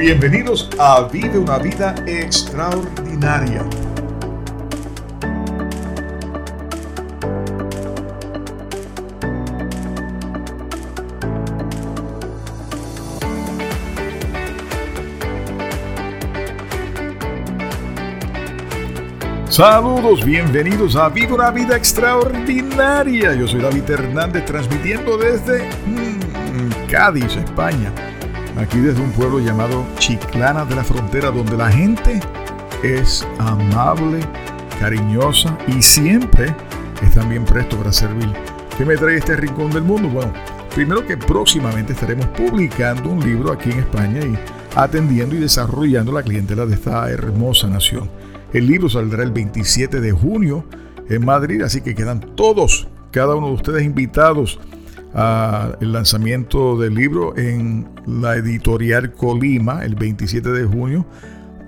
Bienvenidos a Vive una vida extraordinaria. Saludos, bienvenidos a Vive una vida extraordinaria. Yo soy David Hernández transmitiendo desde mm, Cádiz, España aquí desde un pueblo llamado Chiclana de la Frontera, donde la gente es amable, cariñosa y siempre están bien prestos para servir. ¿Qué me trae este rincón del mundo? Bueno, primero que próximamente estaremos publicando un libro aquí en España y atendiendo y desarrollando la clientela de esta hermosa nación. El libro saldrá el 27 de junio en Madrid, así que quedan todos, cada uno de ustedes invitados el lanzamiento del libro en la editorial Colima el 27 de junio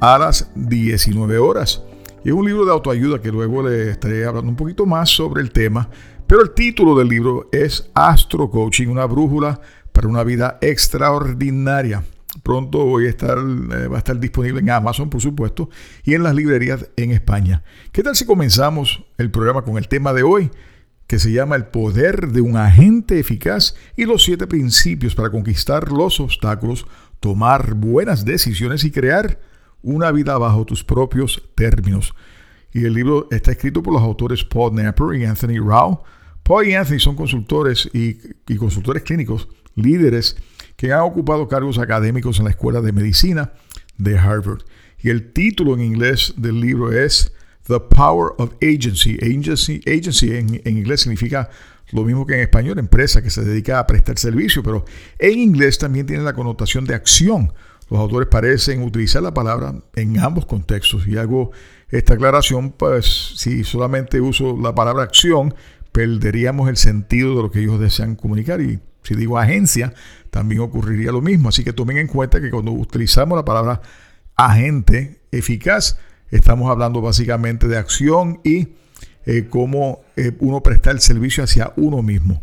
a las 19 horas. Y es un libro de autoayuda que luego le estaré hablando un poquito más sobre el tema. Pero el título del libro es Astro Coaching, una brújula para una vida extraordinaria. Pronto voy a eh, va a estar disponible en Amazon, por supuesto, y en las librerías en España. ¿Qué tal si comenzamos el programa con el tema de hoy? Que se llama El poder de un agente eficaz y los siete principios para conquistar los obstáculos, tomar buenas decisiones y crear una vida bajo tus propios términos. Y el libro está escrito por los autores Paul Napper y Anthony Rao. Paul y Anthony son consultores y, y consultores clínicos, líderes que han ocupado cargos académicos en la Escuela de Medicina de Harvard. Y el título en inglés del libro es The Power of Agency. Agency, agency en, inglés significa lo mismo que en español, empresa que se dedica a prestar servicio, pero en inglés también tiene la connotación de acción. Los autores parecen utilizar la palabra en ambos contextos. Y hago esta aclaración, pues si solamente uso la palabra acción, perderíamos el sentido de lo que ellos desean comunicar. Y si digo agencia, también ocurriría lo mismo. Así que tomen en cuenta que cuando utilizamos la palabra agente eficaz, Estamos hablando básicamente de acción y eh, cómo eh, uno presta el servicio hacia uno mismo.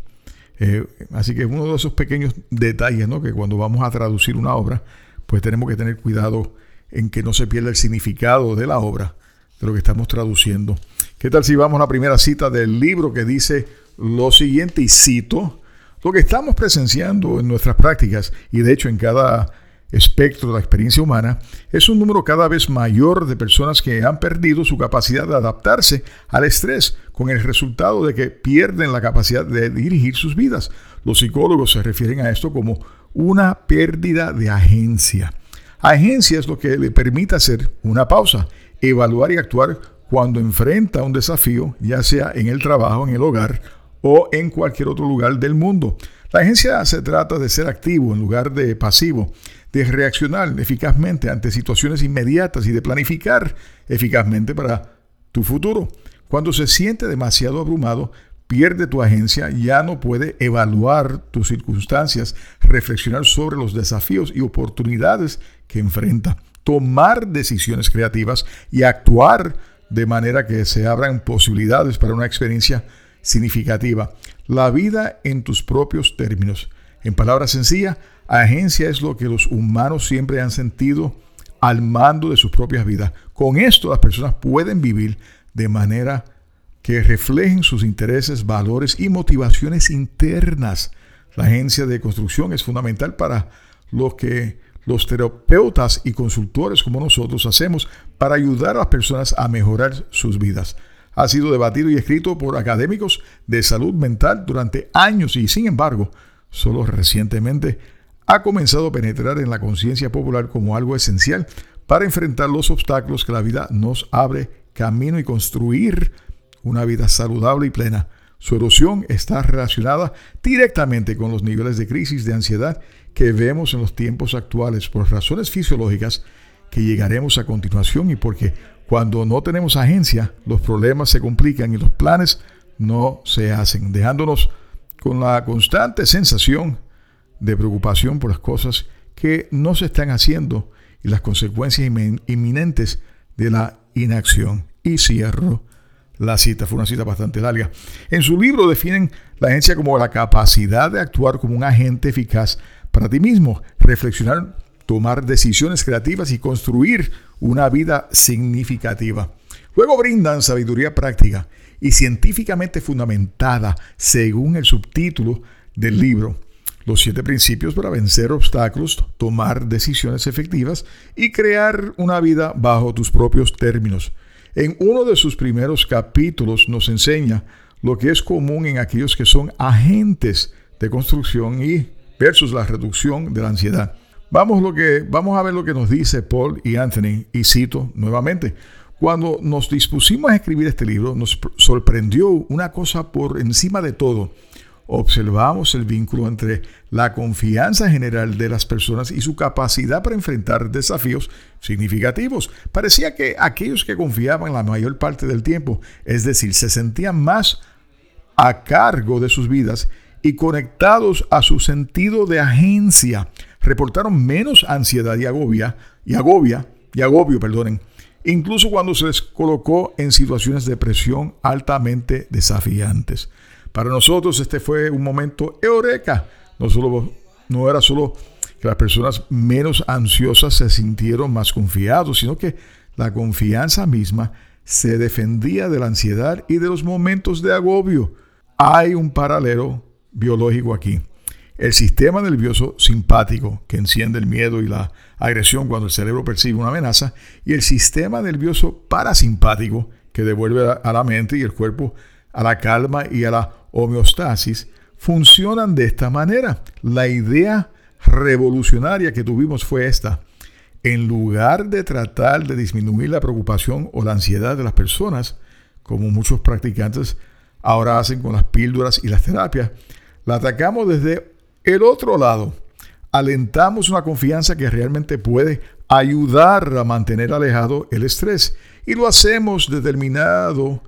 Eh, así que uno de esos pequeños detalles, ¿no? que cuando vamos a traducir una obra, pues tenemos que tener cuidado en que no se pierda el significado de la obra, de lo que estamos traduciendo. ¿Qué tal si vamos a la primera cita del libro que dice lo siguiente, y cito, lo que estamos presenciando en nuestras prácticas, y de hecho en cada espectro de la experiencia humana, es un número cada vez mayor de personas que han perdido su capacidad de adaptarse al estrés, con el resultado de que pierden la capacidad de dirigir sus vidas. Los psicólogos se refieren a esto como una pérdida de agencia. Agencia es lo que le permite hacer una pausa, evaluar y actuar cuando enfrenta un desafío, ya sea en el trabajo, en el hogar o en cualquier otro lugar del mundo. La agencia se trata de ser activo en lugar de pasivo de reaccionar eficazmente ante situaciones inmediatas y de planificar eficazmente para tu futuro. Cuando se siente demasiado abrumado, pierde tu agencia, ya no puede evaluar tus circunstancias, reflexionar sobre los desafíos y oportunidades que enfrenta, tomar decisiones creativas y actuar de manera que se abran posibilidades para una experiencia significativa. La vida en tus propios términos. En palabras sencillas, agencia es lo que los humanos siempre han sentido al mando de sus propias vidas. Con esto las personas pueden vivir de manera que reflejen sus intereses, valores y motivaciones internas. La agencia de construcción es fundamental para lo que los terapeutas y consultores como nosotros hacemos para ayudar a las personas a mejorar sus vidas. Ha sido debatido y escrito por académicos de salud mental durante años y sin embargo solo recientemente, ha comenzado a penetrar en la conciencia popular como algo esencial para enfrentar los obstáculos que la vida nos abre camino y construir una vida saludable y plena, Su erosión está relacionada directamente con los niveles de crisis de ansiedad que vemos en los tiempos actuales por razones fisiológicas que llegaremos a continuación y porque cuando no tenemos agencia, los problemas se complican y los planes no se hacen, dejándonos con la constante sensación de preocupación por las cosas que no se están haciendo y las consecuencias inminentes de la inacción. Y cierro la cita, fue una cita bastante larga. En su libro definen la agencia como la capacidad de actuar como un agente eficaz para ti mismo, reflexionar, tomar decisiones creativas y construir una vida significativa. Luego brindan sabiduría práctica y científicamente fundamentada según el subtítulo del libro. Los siete principios para vencer obstáculos, tomar decisiones efectivas y crear una vida bajo tus propios términos. En uno de sus primeros capítulos nos enseña lo que es común en aquellos que son agentes de construcción y versus la reducción de la ansiedad. Vamos, lo que, vamos a ver lo que nos dice Paul y Anthony, y cito nuevamente. Cuando nos dispusimos a escribir este libro, nos sorprendió una cosa por encima de todo observamos el vínculo entre la confianza general de las personas y su capacidad para enfrentar desafíos significativos. Parecía que aquellos que confiaban la mayor parte del tiempo, es decir, se sentían más a cargo de sus vidas y conectados a su sentido de agencia, reportaron menos ansiedad y agobia, y agobia, y agobio, perdonen, incluso cuando se les colocó en situaciones de presión altamente desafiantes. Para nosotros este fue un momento eureka. No, solo, no era solo que las personas menos ansiosas se sintieron más confiados, sino que la confianza misma se defendía de la ansiedad y de los momentos de agobio. Hay un paralelo biológico aquí. El sistema nervioso simpático, que enciende el miedo y la agresión cuando el cerebro percibe una amenaza, y el sistema nervioso parasimpático, que devuelve a la mente y el cuerpo a la calma y a la homeostasis funcionan de esta manera. La idea revolucionaria que tuvimos fue esta. En lugar de tratar de disminuir la preocupación o la ansiedad de las personas, como muchos practicantes ahora hacen con las píldoras y las terapias, la atacamos desde el otro lado. Alentamos una confianza que realmente puede ayudar a mantener alejado el estrés y lo hacemos determinado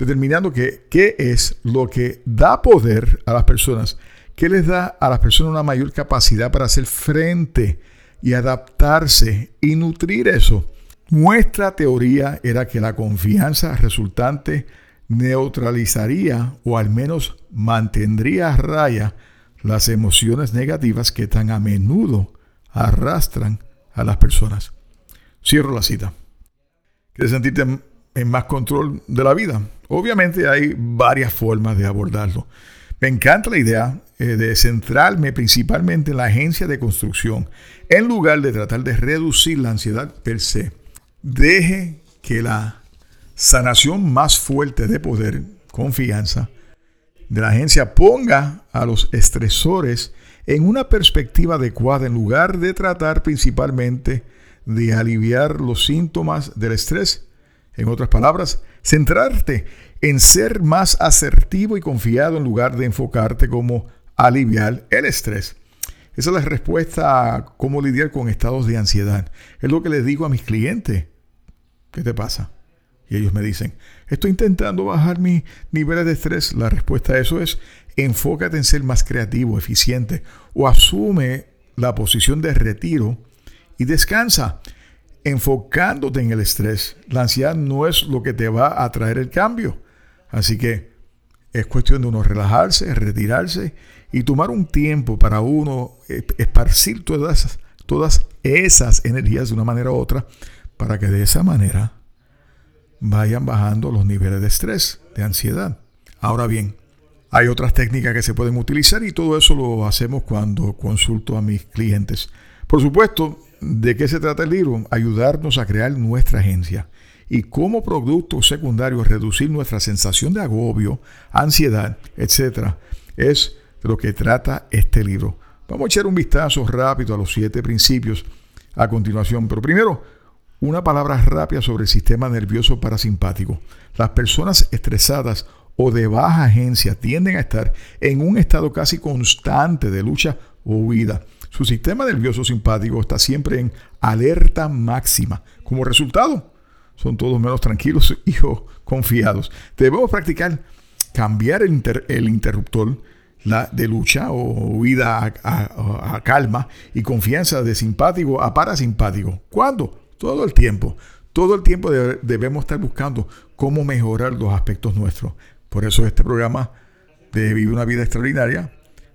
determinando que, qué es lo que da poder a las personas, qué les da a las personas una mayor capacidad para hacer frente y adaptarse y nutrir eso. Nuestra teoría era que la confianza resultante neutralizaría o al menos mantendría a raya las emociones negativas que tan a menudo arrastran a las personas. Cierro la cita. ¿Quieres sentirte en más control de la vida? Obviamente hay varias formas de abordarlo. Me encanta la idea eh, de centrarme principalmente en la agencia de construcción, en lugar de tratar de reducir la ansiedad per se. Deje que la sanación más fuerte de poder, confianza, de la agencia ponga a los estresores en una perspectiva adecuada en lugar de tratar principalmente de aliviar los síntomas del estrés en otras palabras, centrarte en ser más asertivo y confiado en lugar de enfocarte como aliviar el estrés. Esa es la respuesta a cómo lidiar con estados de ansiedad. Es lo que les digo a mis clientes. ¿Qué te pasa? Y ellos me dicen, estoy intentando bajar mis niveles de estrés. La respuesta a eso es, enfócate en ser más creativo, eficiente o asume la posición de retiro y descansa enfocándote en el estrés. La ansiedad no es lo que te va a traer el cambio. Así que es cuestión de uno relajarse, retirarse y tomar un tiempo para uno esparcir todas todas esas energías de una manera u otra para que de esa manera vayan bajando los niveles de estrés, de ansiedad. Ahora bien, hay otras técnicas que se pueden utilizar y todo eso lo hacemos cuando consulto a mis clientes. Por supuesto, ¿De qué se trata el libro? Ayudarnos a crear nuestra agencia y como producto secundario reducir nuestra sensación de agobio, ansiedad, etc. Es de lo que trata este libro. Vamos a echar un vistazo rápido a los siete principios a continuación, pero primero, una palabra rápida sobre el sistema nervioso parasimpático. Las personas estresadas o de baja agencia tienden a estar en un estado casi constante de lucha o huida. Su sistema nervioso simpático está siempre en alerta máxima. Como resultado, son todos menos tranquilos y confiados. Debemos practicar cambiar el, interruptor de lucha o huida a, calma y confianza de simpático a parasimpático. ¿Cuándo? Todo el tiempo. Todo el tiempo debemos estar buscando cómo mejorar los aspectos nuestros. Por eso este programa de Vivir una vida extraordinaria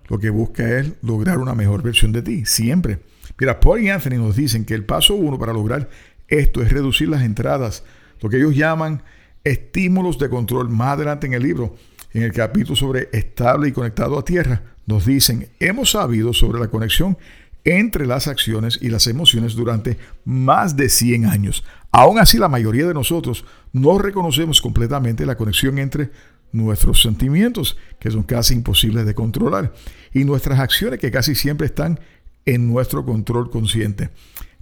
lo que busca es lograr una mejor versión de ti, siempre. Mira, Paul y Anthony nos dicen que el paso uno para lograr esto es reducir las entradas, lo que ellos llaman estímulos de control. Más adelante en el libro, en el capítulo sobre estable y conectado a tierra, nos dicen, hemos sabido sobre la conexión entre las acciones y las emociones durante más de 100 años. Aún así, la mayoría de nosotros no reconocemos completamente la conexión entre nuestros sentimientos, que son casi imposibles de controlar, y nuestras acciones, que casi siempre están en nuestro control consciente.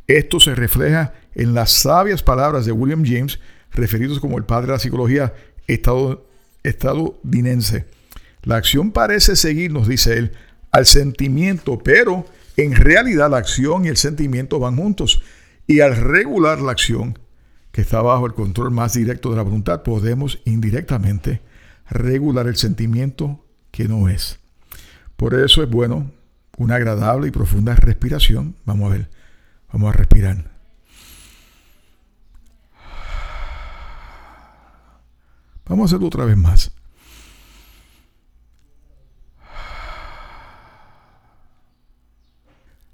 Esto se refleja en las sabias palabras de William James, referidos como el padre de la psicología estadounidense. La acción parece seguir, nos dice él, al sentimiento, pero en realidad la acción y el sentimiento van juntos. Y al regular la acción, que está bajo el control más directo de la voluntad, podemos indirectamente regular el sentimiento que no es. Por eso es bueno una agradable y profunda respiración. Vamos a ver, vamos a respirar. Vamos a hacerlo otra vez más.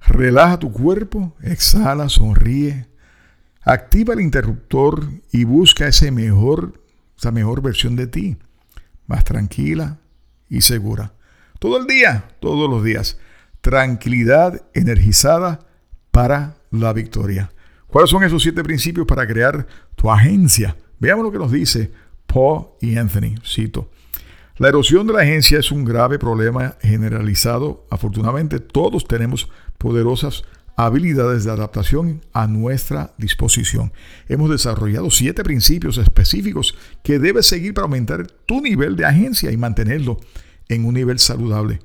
Relaja tu cuerpo, exhala, sonríe, activa el interruptor y busca ese mejor, esa mejor versión de ti más tranquila y segura. Todo el día, todos los días. Tranquilidad energizada para la victoria. ¿Cuáles son esos siete principios para crear tu agencia? Veamos lo que nos dice Paul y Anthony. Cito. La erosión de la agencia es un grave problema generalizado. Afortunadamente, todos tenemos poderosas habilidades de adaptación a nuestra disposición. Hemos desarrollado siete principios específicos que debes seguir para aumentar tu nivel de agencia y mantenerlo en un nivel saludable.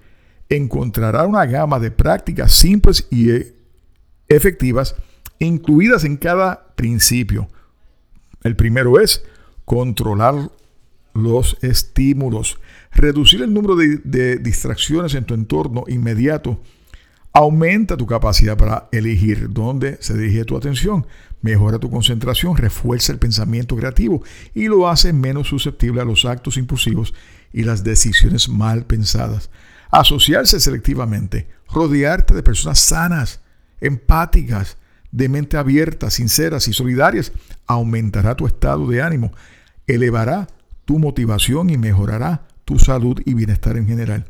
Encontrará una gama de prácticas simples y e, efectivas incluidas en cada principio. El primero es controlar los estímulos, reducir el número de, de distracciones en tu entorno inmediato Aumenta tu capacidad para elegir dónde se dirige tu atención, mejora tu concentración, refuerza el pensamiento creativo y lo hace menos susceptible a los actos impulsivos y las decisiones mal pensadas. Asociarse selectivamente, rodearte de personas sanas, empáticas, de mente abierta, sinceras y solidarias, aumentará tu estado de ánimo, elevará tu motivación y mejorará tu salud y bienestar en general.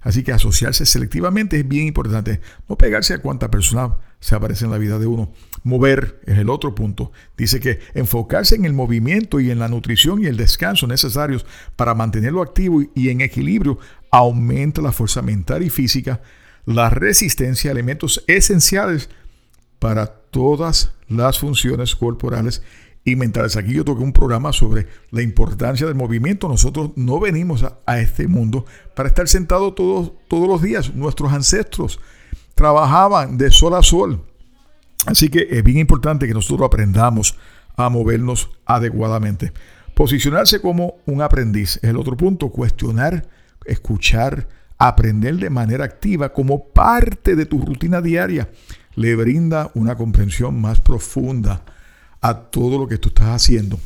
Así que asociarse selectivamente es bien importante. No pegarse a cuánta persona se aparece en la vida de uno. Mover es el otro punto. Dice que enfocarse en el movimiento y en la nutrición y el descanso necesarios para mantenerlo activo y en equilibrio aumenta la fuerza mental y física, la resistencia a elementos esenciales para todas las funciones corporales y mentales. Aquí yo toqué un programa sobre la importancia del movimiento. Nosotros no venimos a, este mundo para estar sentados todos, todos los días. Nuestros ancestros trabajaban de sol a sol. Así que es bien importante que nosotros aprendamos a movernos adecuadamente. Posicionarse como un aprendiz es el otro punto. Cuestionar, escuchar, aprender de manera activa como parte de tu rutina diaria le brinda una comprensión más profunda a todo lo que tú estás haciendo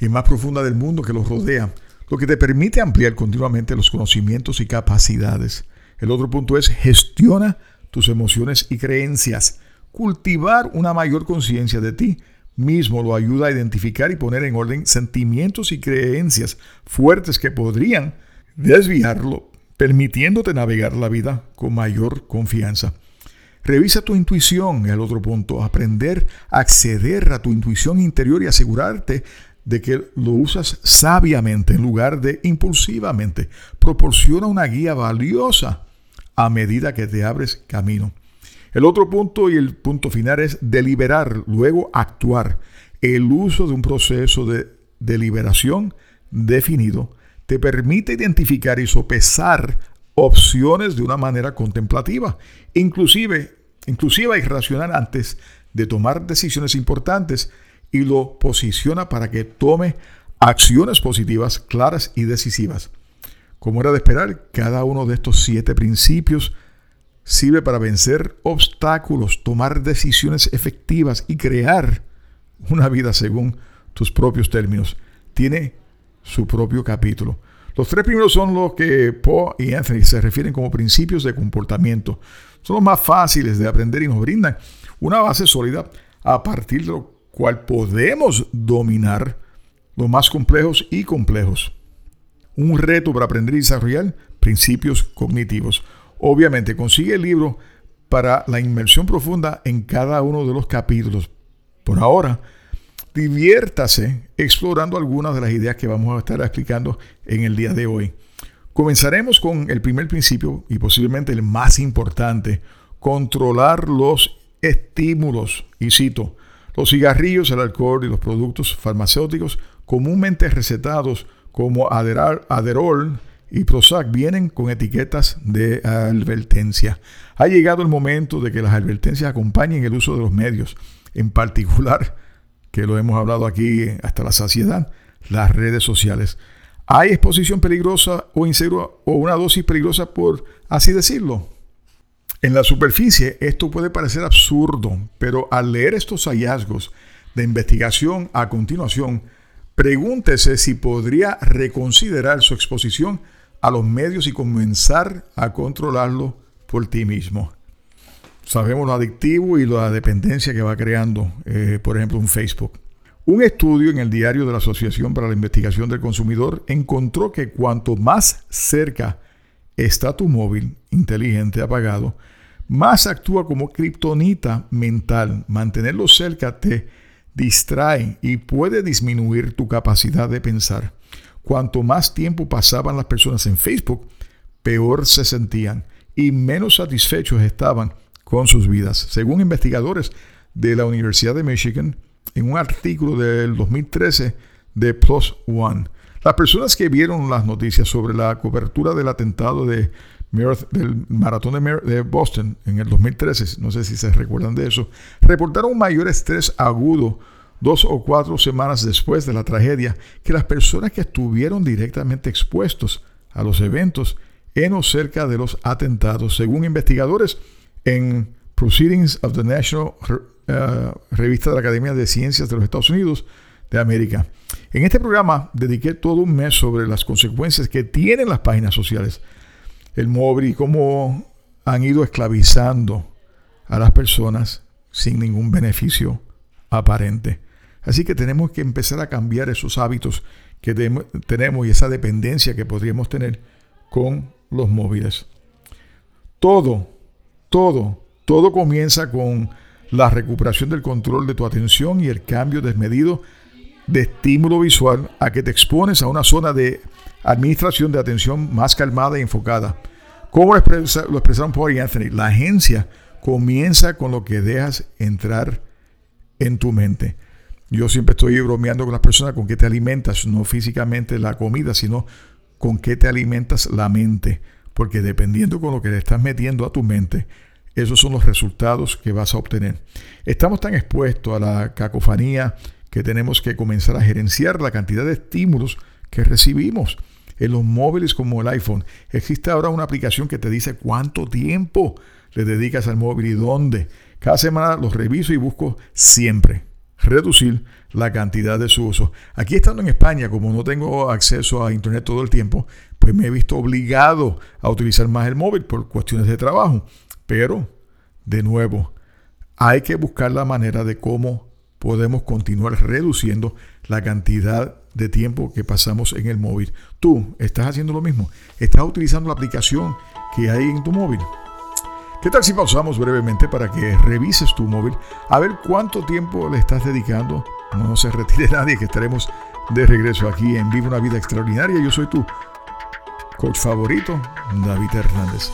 y más profunda del mundo que los rodea, lo que te permite ampliar continuamente los conocimientos y capacidades. El otro punto es gestiona tus emociones y creencias. Cultivar una mayor conciencia de ti mismo lo ayuda a identificar y poner en orden sentimientos y creencias fuertes que podrían desviarlo, permitiéndote navegar la vida con mayor confianza. Revisa tu intuición, el otro punto. Aprender a acceder a tu intuición interior y asegurarte de que lo usas sabiamente en lugar de impulsivamente. Proporciona una guía valiosa a medida que te abres camino. El otro punto y el punto final es deliberar, luego actuar. El uso de un proceso de deliberación definido te permite identificar y sopesar opciones de una manera contemplativa, inclusive, inclusiva y racional antes de tomar decisiones importantes y lo posiciona para que tome acciones positivas, claras y decisivas. Como era de esperar, cada uno de estos siete principios sirve para vencer obstáculos, tomar decisiones efectivas y crear una vida según tus propios términos. Tiene su propio capítulo. Los tres primeros son los que Paul y Anthony se refieren como principios de comportamiento. Son los más fáciles de aprender y nos brindan una base sólida a partir de lo cual podemos dominar los más complejos y complejos. Un reto para aprender y desarrollar principios cognitivos. Obviamente consigue el libro para la inmersión profunda en cada uno de los capítulos. Por ahora, diviértase explorando algunas de las ideas que vamos a estar explicando en el día de hoy. Comenzaremos con el primer principio y posiblemente el más importante, controlar los estímulos. Y cito, los cigarrillos, el alcohol y los productos farmacéuticos comúnmente recetados como Aderol y Prozac vienen con etiquetas de advertencia. Ha llegado el momento de que las advertencias acompañen el uso de los medios, en particular que lo hemos hablado aquí hasta la saciedad, las redes sociales. ¿Hay exposición peligrosa o insegura o una dosis peligrosa por así decirlo? En la superficie esto puede parecer absurdo, pero al leer estos hallazgos de investigación a continuación, pregúntese si podría reconsiderar su exposición a los medios y comenzar a controlarlo por ti mismo. Sabemos lo adictivo y la dependencia que va creando, eh, por ejemplo, un Facebook. Un estudio en el diario de la Asociación para la Investigación del Consumidor encontró que cuanto más cerca está tu móvil inteligente apagado, más actúa como kriptonita mental. Mantenerlo cerca te distrae y puede disminuir tu capacidad de pensar. Cuanto más tiempo pasaban las personas en Facebook, peor se sentían y menos satisfechos estaban con sus vidas. Según investigadores de la Universidad de Michigan, en un artículo del 2013 de Plus One, las personas que vieron las noticias sobre la cobertura del atentado de del maratón de, Boston en el 2013, no sé si se recuerdan de eso, reportaron mayor estrés agudo dos o cuatro semanas después de la tragedia que las personas que estuvieron directamente expuestos a los eventos en o cerca de los atentados, según investigadores en Proceedings of the National uh, Revista de la Academia de Ciencias de los Estados Unidos de América. En este programa dediqué todo un mes sobre las consecuencias que tienen las páginas sociales, el móvil y cómo han ido esclavizando a las personas sin ningún beneficio aparente. Así que tenemos que empezar a cambiar esos hábitos que tenemos y esa dependencia que podríamos tener con los móviles. Todo, todo, todo comienza con la recuperación del control de tu atención y el cambio desmedido de estímulo visual a que te expones a una zona de administración de atención más calmada y enfocada. ¿Cómo lo, expresaron Paul y Anthony? La agencia comienza con lo que dejas entrar en tu mente. Yo siempre estoy bromeando con las personas con qué te alimentas, no físicamente la comida, sino con qué te alimentas la mente. Porque dependiendo con lo que le estás metiendo a tu mente, esos son los resultados que vas a obtener. Estamos tan expuestos a la cacofonía que tenemos que comenzar a gerenciar la cantidad de estímulos que recibimos. En los móviles como el iPhone existe ahora una aplicación que te dice cuánto tiempo le dedicas al móvil y dónde. Cada semana los reviso y busco siempre reducir la cantidad de su uso. Aquí estando en España, como no tengo acceso a Internet todo el tiempo, pues me he visto obligado a utilizar más el móvil por cuestiones de trabajo. Pero, de nuevo, hay que buscar la manera de cómo podemos continuar reduciendo la cantidad de tiempo que pasamos en el móvil. Tú estás haciendo lo mismo. Estás utilizando la aplicación que hay en tu móvil. ¿Qué tal si pausamos brevemente para que revises tu móvil a ver cuánto tiempo le estás dedicando? No se retire nadie, que estaremos de regreso aquí en Viva una Vida Extraordinaria. Yo soy tu coach favorito, David Hernández.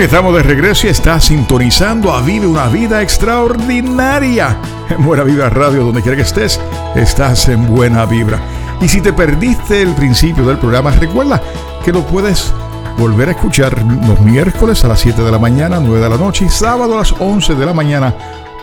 Estamos de regreso y estás sintonizando a Vive una Vida Extraordinaria en Buena Vibra Radio, donde quiera que estés, estás en buena vibra. Y si te perdiste el principio del programa, recuerda que lo puedes volver a escuchar los miércoles a las 7 de la mañana, 9 de la noche y sábado a las 11 de la mañana,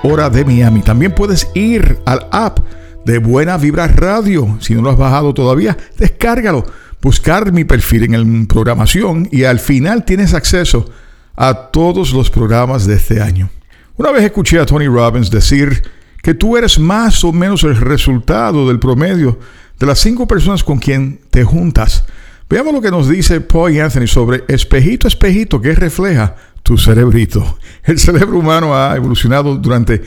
hora de Miami. También puedes ir al app de Buena Vibra Radio. Si no lo has bajado todavía, descárgalo. Buscar mi perfil en el programación y al final tienes acceso a todos los programas de este año. Una vez escuché a Tony Robbins decir que tú eres más o menos el resultado del promedio de las cinco personas con quien te juntas. Veamos lo que nos dice Paul Anthony sobre espejito, espejito que refleja tu cerebrito. El cerebro humano ha evolucionado durante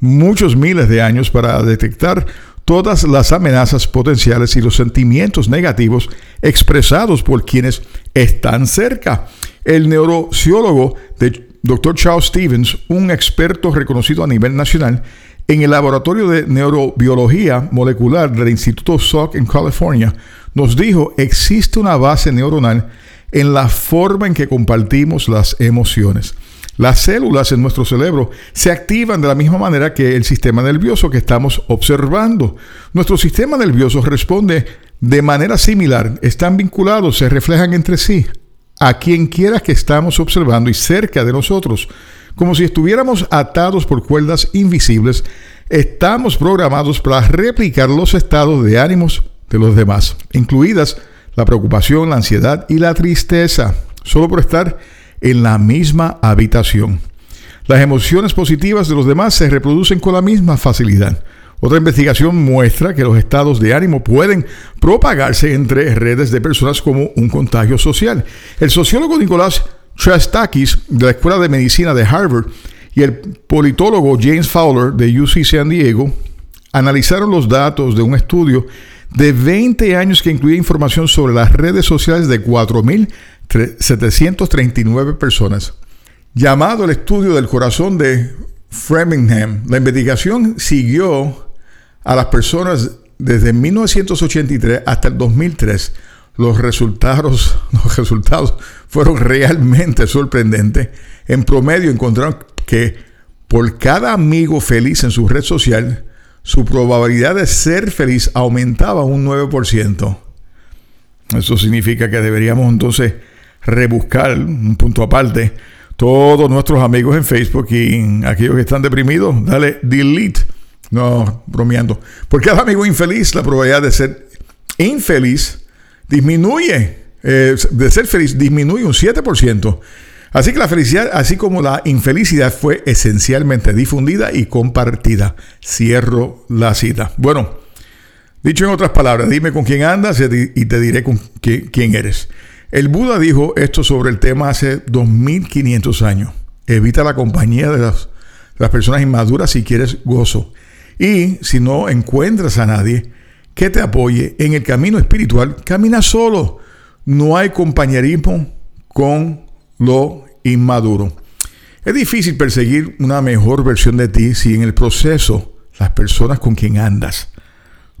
muchos miles de años para detectar todas las amenazas potenciales y los sentimientos negativos expresados por quienes están cerca el neurociólogo Dr. Charles Stevens, un experto reconocido a nivel nacional en el laboratorio de neurobiología molecular del Instituto Salk en California, nos dijo existe una base neuronal en la forma en que compartimos las emociones. Las células en nuestro cerebro se activan de la misma manera que el sistema nervioso que estamos observando. Nuestro sistema nervioso responde de manera similar, están vinculados, se reflejan entre sí a quien quiera que estamos observando y cerca de nosotros. Como si estuviéramos atados por cuerdas invisibles, estamos programados para replicar los estados de ánimos de los demás, incluidas la preocupación, la ansiedad y la tristeza, solo por estar en la misma habitación. Las emociones positivas de los demás se reproducen con la misma facilidad. Otra investigación muestra que los estados de ánimo pueden propagarse entre redes de personas como un contagio social. El sociólogo Nicolás Chastakis de la Escuela de Medicina de Harvard y el politólogo James Fowler de UC San Diego analizaron los datos de un estudio de 20 años que incluía información sobre las redes sociales de 4.739 personas. Llamado el estudio del corazón de Framingham, la investigación siguió a las personas desde 1983 hasta el 2003, los resultados, los resultados fueron realmente sorprendentes. En promedio encontraron que por cada amigo feliz en su red social, su probabilidad de ser feliz aumentaba un 9%. Eso significa que deberíamos entonces rebuscar un punto aparte todos nuestros amigos en Facebook y aquellos que están deprimidos, dale delete no, bromeando. Por cada amigo infeliz, la probabilidad de ser infeliz disminuye. Eh, de ser feliz disminuye un 7%. Así que la felicidad, así como la infelicidad, fue esencialmente difundida y compartida. Cierro la cita. Bueno, dicho en otras palabras, dime con quién andas y te diré con quién eres. El Buda dijo esto sobre el tema hace 2500 años. Evita la compañía de las, de las personas inmaduras si quieres gozo. Y si no encuentras a nadie que te apoye en el camino espiritual, camina solo. No hay compañerismo con lo inmaduro. Es difícil perseguir una mejor versión de ti si en el proceso las personas con quien andas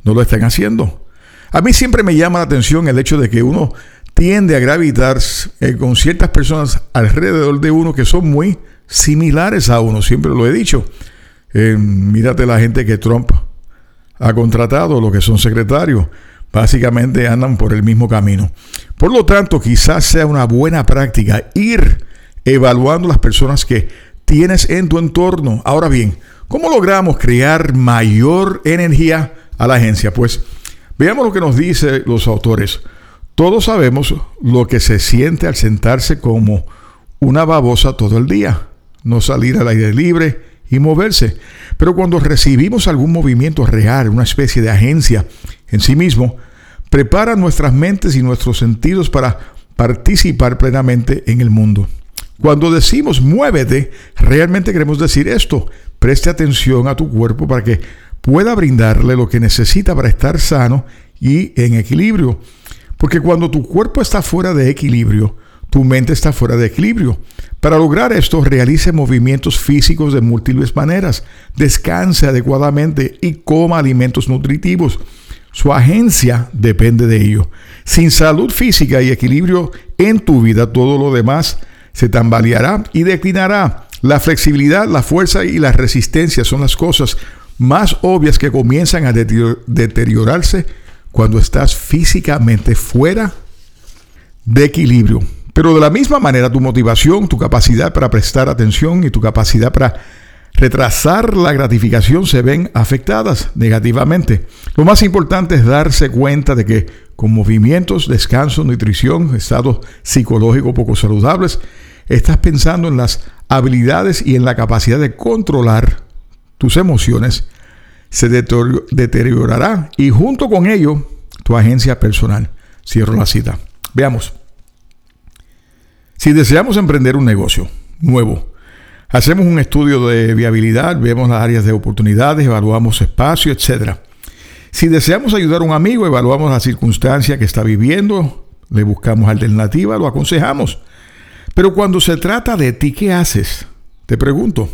no lo están haciendo. A mí siempre me llama la atención el hecho de que uno tiende a gravitar eh, con ciertas personas alrededor de uno que son muy similares a uno, siempre lo he dicho. Eh, mírate la gente que Trump ha contratado, los que son secretarios, básicamente andan por el mismo camino. Por lo tanto, quizás sea una buena práctica ir evaluando las personas que tienes en tu entorno. Ahora bien, ¿cómo logramos crear mayor energía a la agencia? Pues veamos lo que nos dicen los autores. Todos sabemos lo que se siente al sentarse como una babosa todo el día, no salir al aire libre, y moverse. Pero cuando recibimos algún movimiento real, una especie de agencia en sí mismo, prepara nuestras mentes y nuestros sentidos para participar plenamente en el mundo. Cuando decimos muévete, realmente queremos decir esto. Preste atención a tu cuerpo para que pueda brindarle lo que necesita para estar sano y en equilibrio. Porque cuando tu cuerpo está fuera de equilibrio, tu mente está fuera de equilibrio. Para lograr esto, realice movimientos físicos de múltiples maneras, descanse adecuadamente y coma alimentos nutritivos. Su agencia depende de ello. Sin salud física y equilibrio en tu vida, todo lo demás se tambaleará y declinará. La flexibilidad, la fuerza y la resistencia son las cosas más obvias que comienzan a deteriorarse cuando estás físicamente fuera de equilibrio. Pero de la misma manera tu motivación, tu capacidad para prestar atención y tu capacidad para retrasar la gratificación se ven afectadas negativamente. Lo más importante es darse cuenta de que con movimientos, descanso, nutrición, estados psicológicos poco saludables, estás pensando en las habilidades y en la capacidad de controlar tus emociones, se deteriorará y junto con ello tu agencia personal. Cierro la cita. Veamos. Si deseamos emprender un negocio nuevo, hacemos un estudio de viabilidad, vemos las áreas de oportunidades, evaluamos espacio, etc. Si deseamos ayudar a un amigo, evaluamos la circunstancia que está viviendo, le buscamos alternativa, lo aconsejamos. Pero cuando se trata de ti, ¿qué haces? Te pregunto.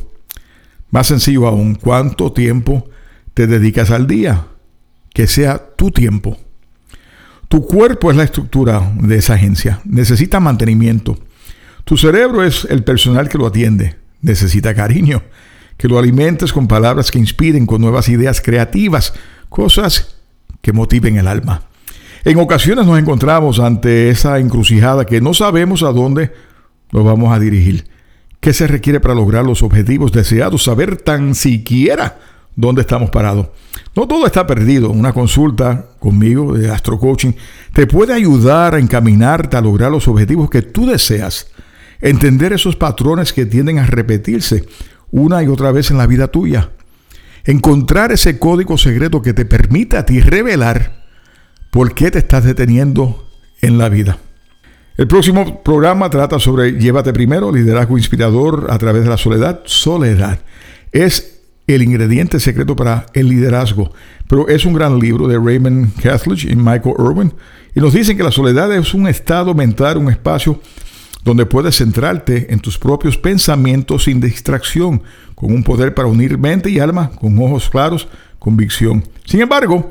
Más sencillo aún, ¿cuánto tiempo te dedicas al día? Que sea tu tiempo. Tu cuerpo es la estructura de esa agencia. Necesita mantenimiento. Tu cerebro es el personal que lo atiende. Necesita cariño. Que lo alimentes con palabras que inspiren, con nuevas ideas creativas, cosas que motiven el alma. En ocasiones nos encontramos ante esa encrucijada que no sabemos a dónde nos vamos a dirigir. ¿Qué se requiere para lograr los objetivos deseados? Saber tan siquiera dónde estamos parados. No todo está perdido. Una consulta conmigo de Astro Coaching te puede ayudar a encaminarte a lograr los objetivos que tú deseas. Entender esos patrones que tienden a repetirse una y otra vez en la vida tuya. Encontrar ese código secreto que te permita a ti revelar por qué te estás deteniendo en la vida. El próximo programa trata sobre Llévate primero, liderazgo inspirador a través de la soledad. Soledad es el ingrediente secreto para el liderazgo, pero es un gran libro de Raymond Cathledge y Michael Irwin. Y nos dicen que la soledad es un estado mental, un espacio donde puedes centrarte en tus propios pensamientos sin distracción, con un poder para unir mente y alma, con ojos claros, convicción. Sin embargo,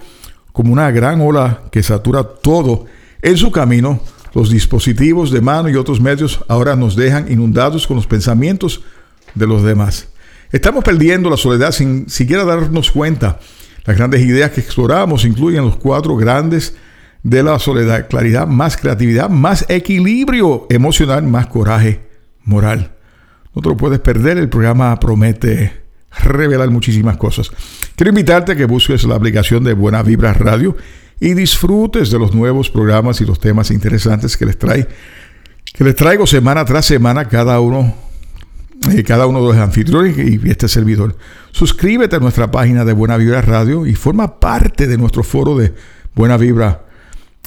como una gran ola que satura todo en su camino, los dispositivos de mano y otros medios ahora nos dejan inundados con los pensamientos de los demás. Estamos perdiendo la soledad sin siquiera darnos cuenta. Las grandes ideas que exploramos incluyen los cuatro grandes de la soledad. Claridad, más creatividad, más equilibrio emocional, más coraje moral. No te lo puedes perder, el programa promete revelar muchísimas cosas. Quiero invitarte a que busques la aplicación de Buena Vibra Radio y disfrutes de los nuevos programas y los temas interesantes que les trae que les traigo semana tras semana cada uno eh, cada uno de los anfitriones y este servidor. Suscríbete a nuestra página de Buena Vibra Radio y forma parte de nuestro foro de Buena Vibra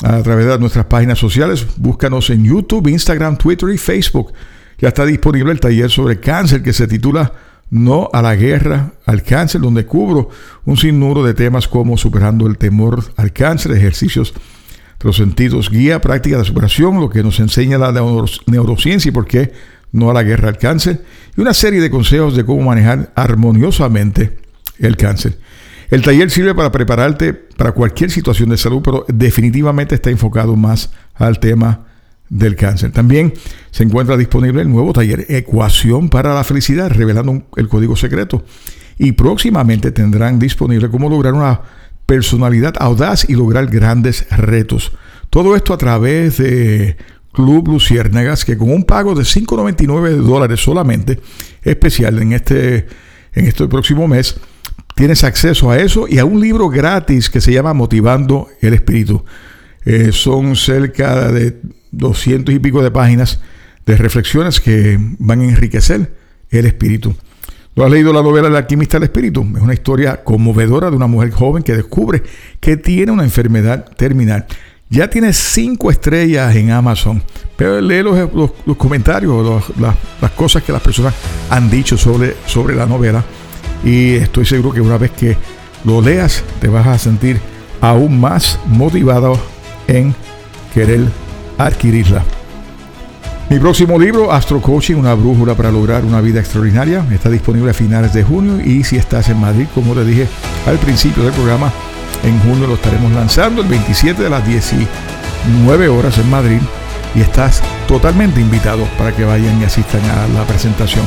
a través de nuestras páginas sociales. Búscanos en YouTube, Instagram, Twitter y Facebook. Ya está disponible el taller sobre cáncer que se titula no a la guerra al cáncer, donde cubro un sinnúmero de temas como superando el temor al cáncer, ejercicios de los sentidos, guía, práctica de superación, lo que nos enseña la neurociencia y por qué no a la guerra al cáncer, y una serie de consejos de cómo manejar armoniosamente el cáncer. El taller sirve para prepararte para cualquier situación de salud, pero definitivamente está enfocado más al tema del cáncer. También se encuentra disponible el nuevo taller Ecuación para la Felicidad, revelando el código secreto. Y próximamente tendrán disponible cómo lograr una personalidad audaz y lograr grandes retos. Todo esto a través de Club Luciérnagas, que con un pago de 5,99 dólares solamente, especial en este, en este próximo mes, tienes acceso a eso y a un libro gratis que se llama Motivando el Espíritu. Eh, son cerca de 200 y pico de páginas de reflexiones que van a enriquecer el espíritu. ¿No has leído la novela El alquimista del espíritu? Es una historia conmovedora de una mujer joven que descubre que tiene una enfermedad terminal. Ya tiene cinco estrellas en Amazon, pero lee los, los, comentarios, las cosas que las personas han dicho sobre, sobre la novela y estoy seguro que una vez que lo leas te vas a sentir aún más motivado en querer adquirirla. Mi próximo libro, Astro Coaching, una brújula para lograr una vida extraordinaria, está disponible a finales de junio y si estás en Madrid, como te dije al principio del programa, en junio lo estaremos lanzando el 27 de las 19 horas en Madrid y estás totalmente invitado para que vayan y asistan a la presentación.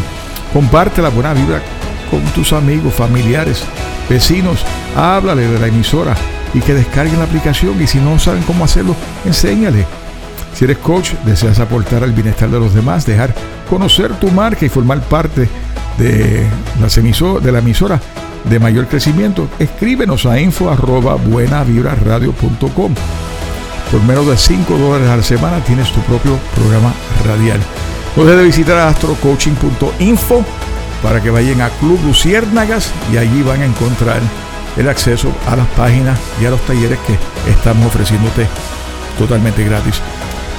Comparte la buena vibra con tus amigos, familiares, vecinos, háblale de la emisora y que descarguen la aplicación y si no saben cómo hacerlo, enséñale. Si eres coach, deseas aportar al bienestar de los demás, dejar conocer tu marca y formar parte de, de la emisora de mayor crecimiento, escríbenos a info arroba Por menos de 5 dólares a la semana tienes tu propio programa radial. No dejes de visitar astrocoaching.info para que vayan a Club Luciérnagas y allí van a encontrar el acceso a las páginas y a los talleres que estamos ofreciéndote totalmente gratis.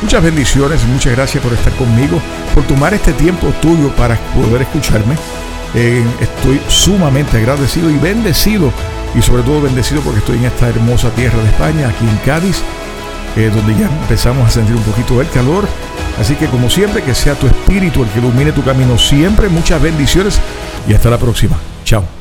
Muchas bendiciones, muchas gracias por estar conmigo, por tomar este tiempo tuyo para poder escucharme. Eh, estoy sumamente agradecido y bendecido, y sobre todo bendecido porque estoy en esta hermosa tierra de España, aquí en Cádiz, eh, donde ya empezamos a sentir un poquito el calor. Así que como siempre, que sea tu espíritu el que ilumine tu camino siempre. Muchas bendiciones y hasta la próxima. Chao.